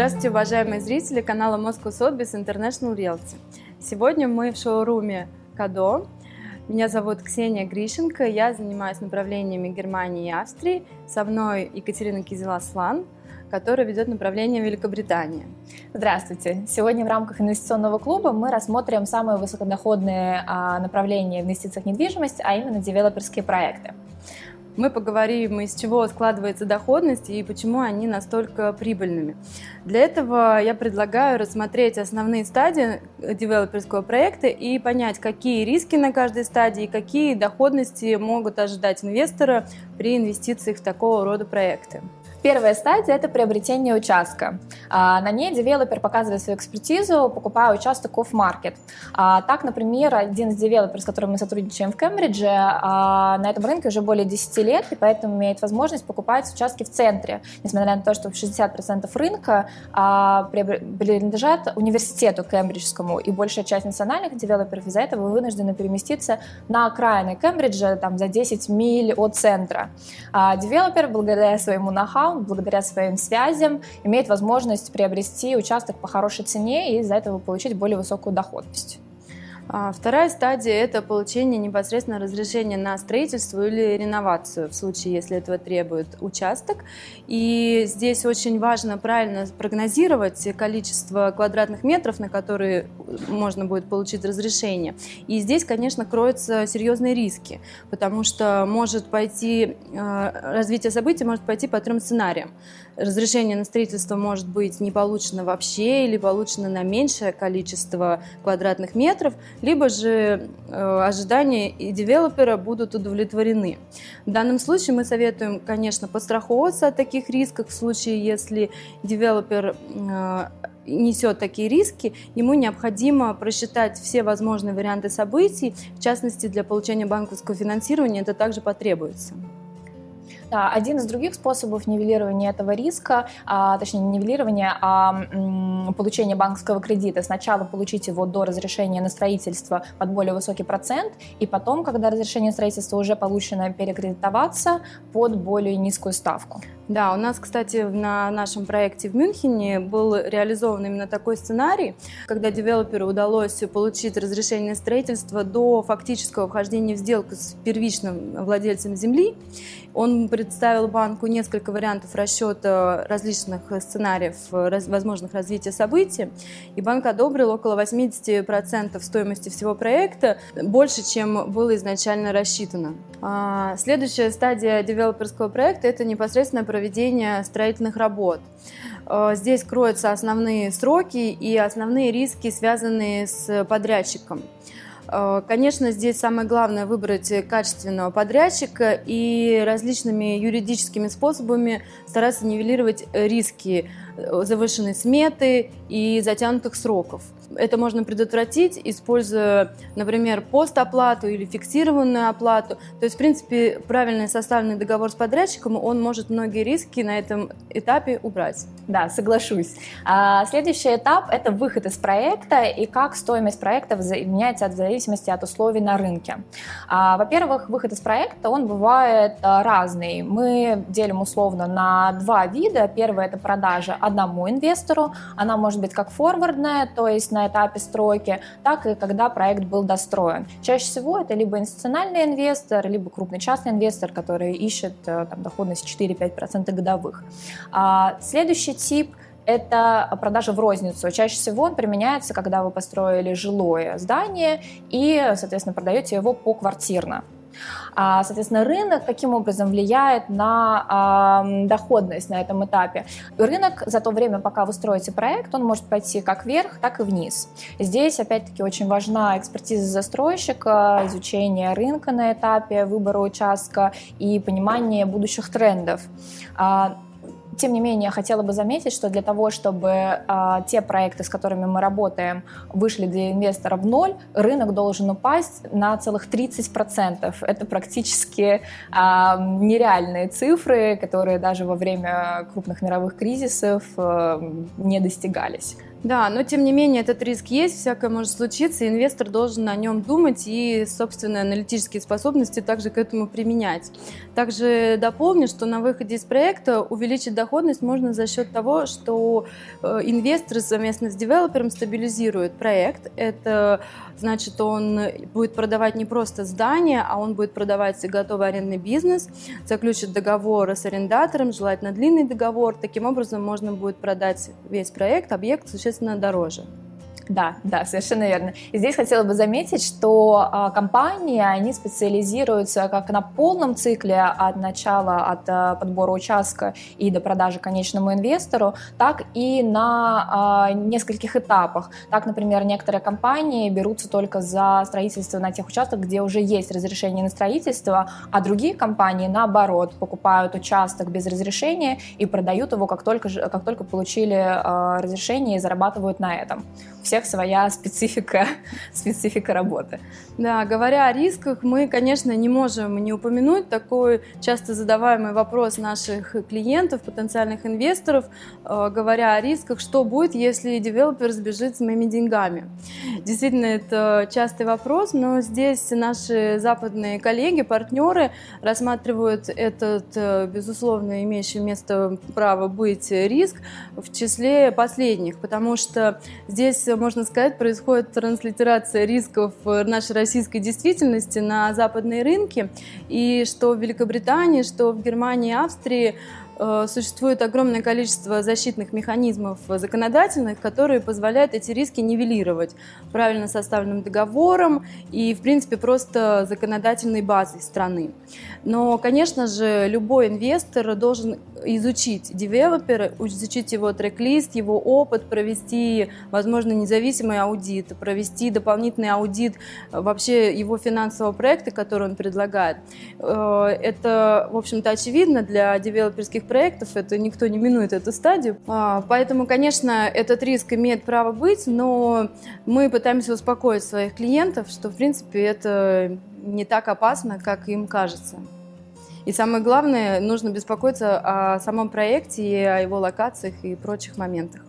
Здравствуйте, уважаемые зрители канала Moscow Sotheby's International Realty. Сегодня мы в шоуруме Кадо. Меня зовут Ксения Грищенко, я занимаюсь направлениями Германии и Австрии. Со мной Екатерина Кизела-Слан, которая ведет направление Великобритании. Здравствуйте! Сегодня в рамках инвестиционного клуба мы рассмотрим самые высокодоходные а, направления в инвестициях в недвижимость, а именно девелоперские проекты. Мы поговорим, из чего складывается доходность и почему они настолько прибыльными. Для этого я предлагаю рассмотреть основные стадии девелоперского проекта и понять, какие риски на каждой стадии и какие доходности могут ожидать инвестора при инвестициях в такого рода проекты. Первая стадия – это приобретение участка. А, на ней девелопер показывает свою экспертизу, покупая участок off-market. А, так, например, один из девелоперов, с которым мы сотрудничаем в Кембридже, а, на этом рынке уже более 10 лет, и поэтому имеет возможность покупать участки в центре, несмотря на то, что 60% рынка принадлежат университету кембриджскому, и большая часть национальных девелоперов из-за этого вынуждены переместиться на окраины Кембриджа, там, за 10 миль от центра. Девелопер, благодаря своему благодаря своим связям имеет возможность приобрести участок по хорошей цене и из-за этого получить более высокую доходность. А, вторая стадия – это получение непосредственно разрешения на строительство или реновацию, в случае, если этого требует участок. И здесь очень важно правильно прогнозировать количество квадратных метров, на которые можно будет получить разрешение. И здесь, конечно, кроются серьезные риски, потому что может пойти, а, развитие событий может пойти по трем сценариям. Разрешение на строительство может быть не получено вообще или получено на меньшее количество квадратных метров – либо же э, ожидания и девелопера будут удовлетворены. В данном случае мы советуем, конечно, подстраховываться от таких рисков в случае, если девелопер э, несет такие риски, ему необходимо просчитать все возможные варианты событий, в частности, для получения банковского финансирования это также потребуется. Один из других способов нивелирования этого риска, а, точнее не нивелирования, а м, получения банковского кредита, сначала получить его до разрешения на строительство под более высокий процент, и потом, когда разрешение строительства уже получено, перекредитоваться под более низкую ставку. Да, у нас, кстати, на нашем проекте в Мюнхене был реализован именно такой сценарий, когда девелоперу удалось получить разрешение строительства до фактического вхождения в сделку с первичным владельцем земли. Он представил банку несколько вариантов расчета различных сценариев возможных развития событий, и банк одобрил около 80% стоимости всего проекта, больше, чем было изначально рассчитано. А, следующая стадия девелоперского проекта – это непосредственно проведение строительных работ. А, здесь кроются основные сроки и основные риски, связанные с подрядчиком. Э, конечно, здесь самое главное выбрать качественного подрядчика и различными юридическими способами стараться нивелировать риски э, завышенной сметы и затянутых сроков. Это можно предотвратить, используя, например, постоплату или фиксированную оплату. То есть, в принципе, правильный составленный договор с подрядчиком, он может многие риски на этом этапе убрать. Да, соглашусь. А, следующий этап – это выход из проекта и как стоимость проекта меняется в зависимости от условий на рынке. А, во-первых, выход из проекта, он бывает а, разный. Мы делим условно на два вида. Первый – это продажа одному инвестору. Она может быть как форвардная, то есть на этапе стройки, так и когда проект был достроен. Чаще всего это либо институциональный инвестор, либо крупный частный инвестор, который ищет э, там, доходность 4-5% годовых. А, следующий тип это продажа в розницу. Чаще всего он применяется, когда вы построили жилое здание и, соответственно, продаете его по квартирно. А, соответственно, рынок каким образом влияет на доходность на этом этапе? Рынок за то время, пока вы строите проект, он может пойти как вверх, так и вниз. Здесь, опять-таки, очень важна экспертиза застройщика, изучение рынка на этапе выбора участка и понимание будущих трендов. Тем не менее, хотела бы заметить, что для того, чтобы а, те проекты, с которыми мы работаем, вышли для инвестора в ноль, рынок должен упасть на целых 30%. Это практически а, нереальные цифры, которые даже во время крупных мировых кризисов а, не достигались. Да, но тем не менее этот риск есть, всякое может случиться, инвестор должен о нем думать и собственные аналитические способности также к этому применять. Также дополню, что на выходе из проекта увеличить доходность можно за счет того, что э, инвестор совместно с девелопером стабилизирует проект. Это значит, он будет продавать не просто здание, а он будет продавать готовый арендный бизнес, заключит договор с арендатором, желательно длинный договор. Таким образом можно будет продать весь проект, объект существенно дороже. Да, да, совершенно верно. И здесь хотела бы заметить, что а, компании, они специализируются как на полном цикле от начала, от а, подбора участка и до продажи конечному инвестору, так и на а, нескольких этапах. Так, например, некоторые компании берутся только за строительство на тех участках, где уже есть разрешение на строительство, а другие компании, наоборот, покупают участок без разрешения и продают его, как только, как только получили разрешение и зарабатывают на этом. Все всех своя специфика, специфика работы. Да, говоря о рисках, мы, конечно, не можем не упомянуть такой часто задаваемый вопрос наших клиентов, потенциальных инвесторов, э, говоря о рисках, что будет, если девелопер сбежит с моими деньгами. Действительно, это частый вопрос, но здесь наши западные коллеги, партнеры рассматривают этот, э, безусловно, имеющий место право быть риск в числе последних, потому что здесь можно можно сказать, происходит транслитерация рисков нашей российской действительности на западные рынки, и что в Великобритании, что в Германии, Австрии Э, существует огромное количество защитных механизмов законодательных, которые позволяют эти риски нивелировать правильно составленным договором и, в принципе, просто законодательной базой страны. Но, конечно же, любой инвестор должен изучить девелопера, изучить его трек-лист, его опыт, провести, возможно, независимый аудит, провести дополнительный аудит вообще его финансового проекта, который он предлагает. Э, это, в общем-то, очевидно для девелоперских проектов, это никто не минует эту стадию. А, поэтому, конечно, этот риск имеет право быть, но мы пытаемся успокоить своих клиентов, что, в принципе, это не так опасно, как им кажется. И самое главное, нужно беспокоиться о самом проекте и о его локациях и прочих моментах.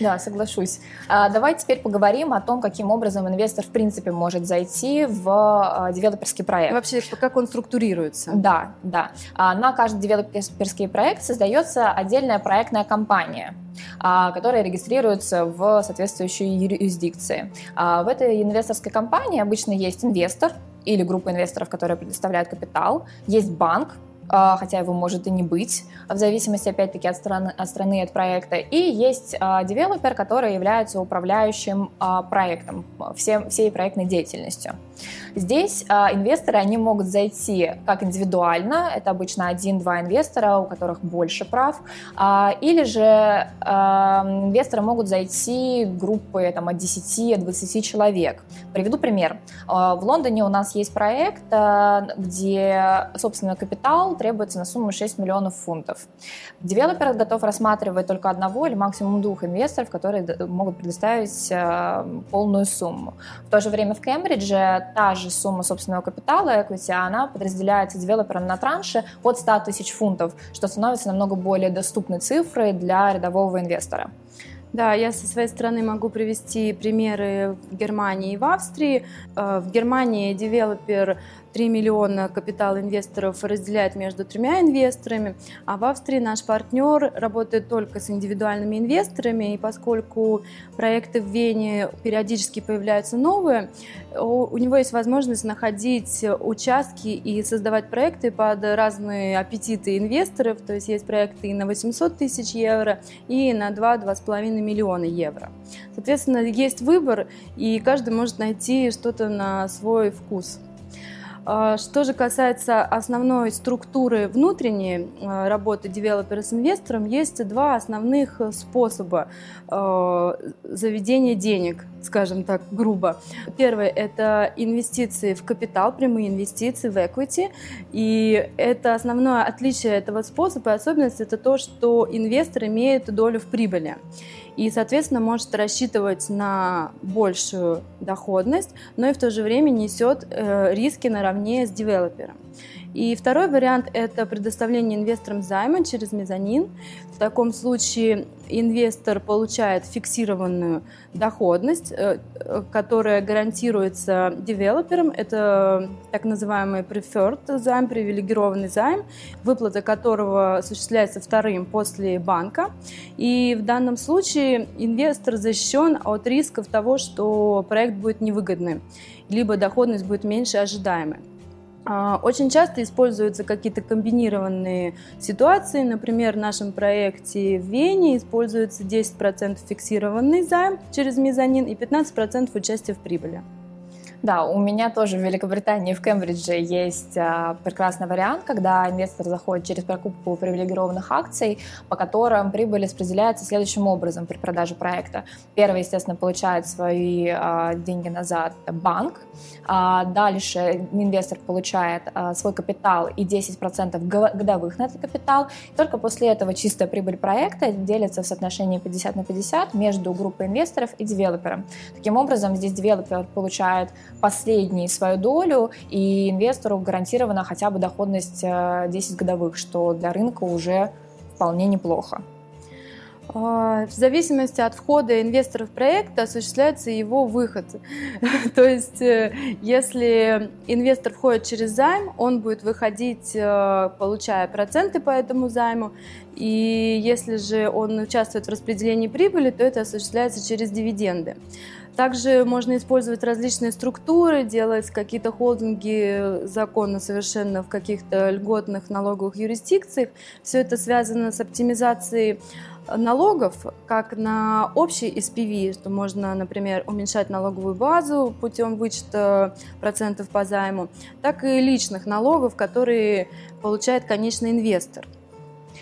Да, соглашусь. А, давай теперь поговорим о том, каким образом инвестор в принципе может зайти в а, девелоперский проект. Вообще, как он структурируется. Да, да. А, на каждый девелоперский проект создается отдельная проектная компания которая регистрируется в соответствующей юрисдикции. В этой инвесторской компании обычно есть инвестор или группа инвесторов, которые предоставляют капитал, есть банк, а, хотя его может и не быть, в зависимости, опять-таки, от страны, от страны, от проекта. И есть а, девелопер, который является управляющим а, проектом, всем, всей проектной деятельностью. Здесь инвесторы, они могут зайти как индивидуально, это обычно один-два инвестора, у которых больше прав, или же инвесторы могут зайти группы там, от 10-20 человек. Приведу пример. В Лондоне у нас есть проект, где, собственно, капитал требуется на сумму 6 миллионов фунтов. Девелопер готов рассматривать только одного или максимум двух инвесторов, которые могут предоставить полную сумму. В то же время в Кембридже та же сумма собственного капитала equity, она подразделяется девелопером на транши от 100 тысяч фунтов, что становится намного более доступной цифрой для рядового инвестора. Да, я со своей стороны могу привести примеры в Германии и в Австрии. Э, в Германии девелопер 3 миллиона капитал инвесторов разделяет между тремя инвесторами, а в Австрии наш партнер работает только с индивидуальными инвесторами, и поскольку проекты в Вене периодически появляются новые, у него есть возможность находить участки и создавать проекты под разные аппетиты инвесторов, то есть есть проекты и на 800 тысяч евро, и на 2-2,5 миллиона евро. Соответственно, есть выбор, и каждый может найти что-то на свой вкус. А, что же касается основной структуры внутренней а, работы девелопера с инвестором, есть два основных способа а, заведения денег, скажем так, грубо. Первое – это инвестиции в капитал, прямые инвестиции в equity. И это основное отличие этого способа и особенность – это то, что инвестор имеет долю в прибыли и, соответственно, может рассчитывать на большую доходность, но и в то же время несет э, риски наравне с девелопером. И второй вариант – это предоставление инвесторам займа через мезонин. В таком случае инвестор получает фиксированную доходность, э, которая гарантируется девелопером. Это так называемый preferred займ, привилегированный займ, выплата которого осуществляется вторым после банка. И в данном случае инвестор защищен от рисков того, что проект будет невыгодным, либо доходность будет меньше ожидаемой. А, очень часто используются какие-то комбинированные ситуации. Например, в нашем проекте в Вене используется 10% фиксированный займ через мезонин и 15% участия в прибыли. Да, у меня тоже в Великобритании, в Кембридже есть а, прекрасный вариант, когда инвестор заходит через покупку привилегированных акций, по которым прибыль распределяется следующим образом при продаже проекта. Первый, естественно, получает свои а, деньги назад банк, а дальше инвестор получает свой капитал и 10% годовых на этот капитал. Только после этого чистая прибыль проекта делится в соотношении 50 на 50 между группой инвесторов и девелопером. Таким образом, здесь девелопер получает последнюю свою долю, и инвестору гарантирована хотя бы доходность 10 э, годовых, что для рынка уже вполне неплохо. А, в зависимости от входа инвестора в проект осуществляется его выход. То есть, э, если инвестор входит через займ, он будет выходить, э, получая проценты по этому займу. И если же он участвует в распределении прибыли, то это осуществляется через дивиденды. Также можно использовать различные структуры, делать какие-то холдинги законно совершенно в каких-то льготных налоговых юрисдикциях. Все это связано с оптимизацией налогов, как на общий SPV, что можно, например, уменьшать налоговую базу путем вычета процентов по займу, так и личных налогов, которые получает конечный инвестор –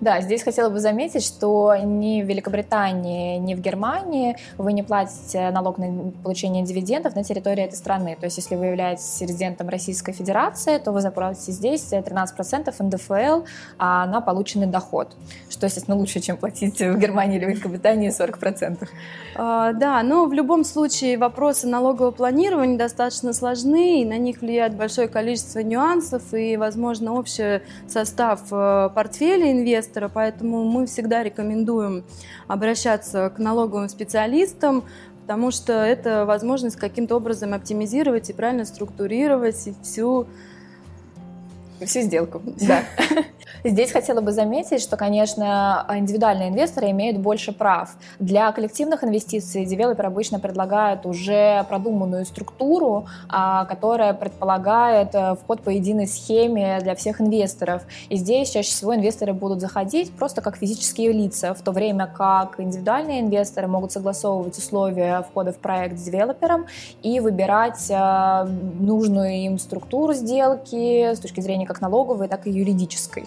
да, здесь хотела бы заметить, что ни в Великобритании, ни в Германии вы не платите налог на получение дивидендов на территории этой страны. То есть, если вы являетесь резидентом Российской Федерации, то вы заплатите здесь 13% НДФЛ а на полученный доход, что, естественно, лучше, чем платить в Германии или Великобритании 40%. А, да, но в любом случае вопросы налогового планирования достаточно сложны, и на них влияет большое количество нюансов, и, возможно, общий состав э, портфеля инвестора инвестора, поэтому мы всегда рекомендуем обращаться к налоговым специалистам, потому что это возможность каким-то образом оптимизировать и правильно структурировать всю всю сделку. Да. Здесь хотела бы заметить, что, конечно, индивидуальные инвесторы имеют больше прав. Для коллективных инвестиций девелопер обычно предлагает уже продуманную структуру, а, которая предполагает э, вход по единой схеме для всех инвесторов. И здесь чаще всего инвесторы будут заходить просто как физические лица, в то время как индивидуальные инвесторы могут согласовывать условия входа в проект с девелопером и выбирать э, нужную им структуру сделки с точки зрения как налоговой, так и юридической.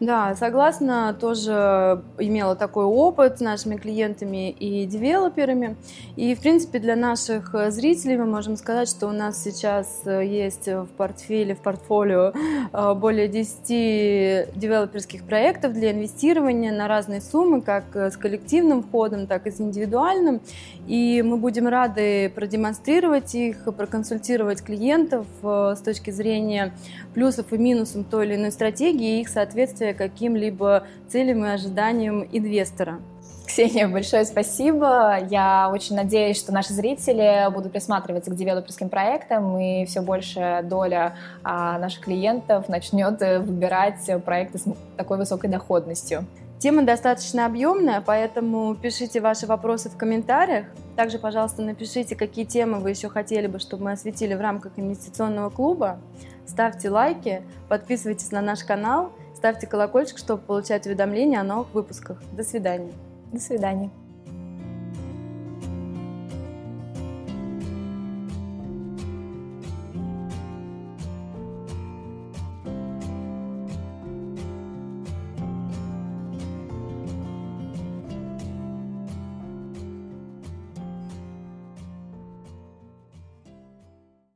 Да, согласна, тоже имела такой опыт с нашими клиентами и девелоперами. И, в принципе, для наших зрителей мы можем сказать, что у нас сейчас есть в портфеле, в портфолио э, более 10 девелоперских проектов для инвестирования на разные суммы, как с коллективным входом, так и с индивидуальным. И мы будем рады продемонстрировать их, проконсультировать клиентов э, с точки зрения плюсов и минусов той или иной стратегии и их соответствия каким-либо целям и ожиданиям инвестора. Ксения, большое спасибо. Я очень надеюсь, что наши зрители будут присматриваться к девелоперским проектам, и все больше доля а, наших клиентов начнет выбирать проекты с такой высокой доходностью. Тема достаточно объемная, поэтому пишите ваши вопросы в комментариях. Также, пожалуйста, напишите, какие темы вы еще хотели бы, чтобы мы осветили в рамках инвестиционного клуба. Ставьте лайки, подписывайтесь на наш канал, ставьте колокольчик, чтобы получать уведомления о новых выпусках. До свидания. До свидания.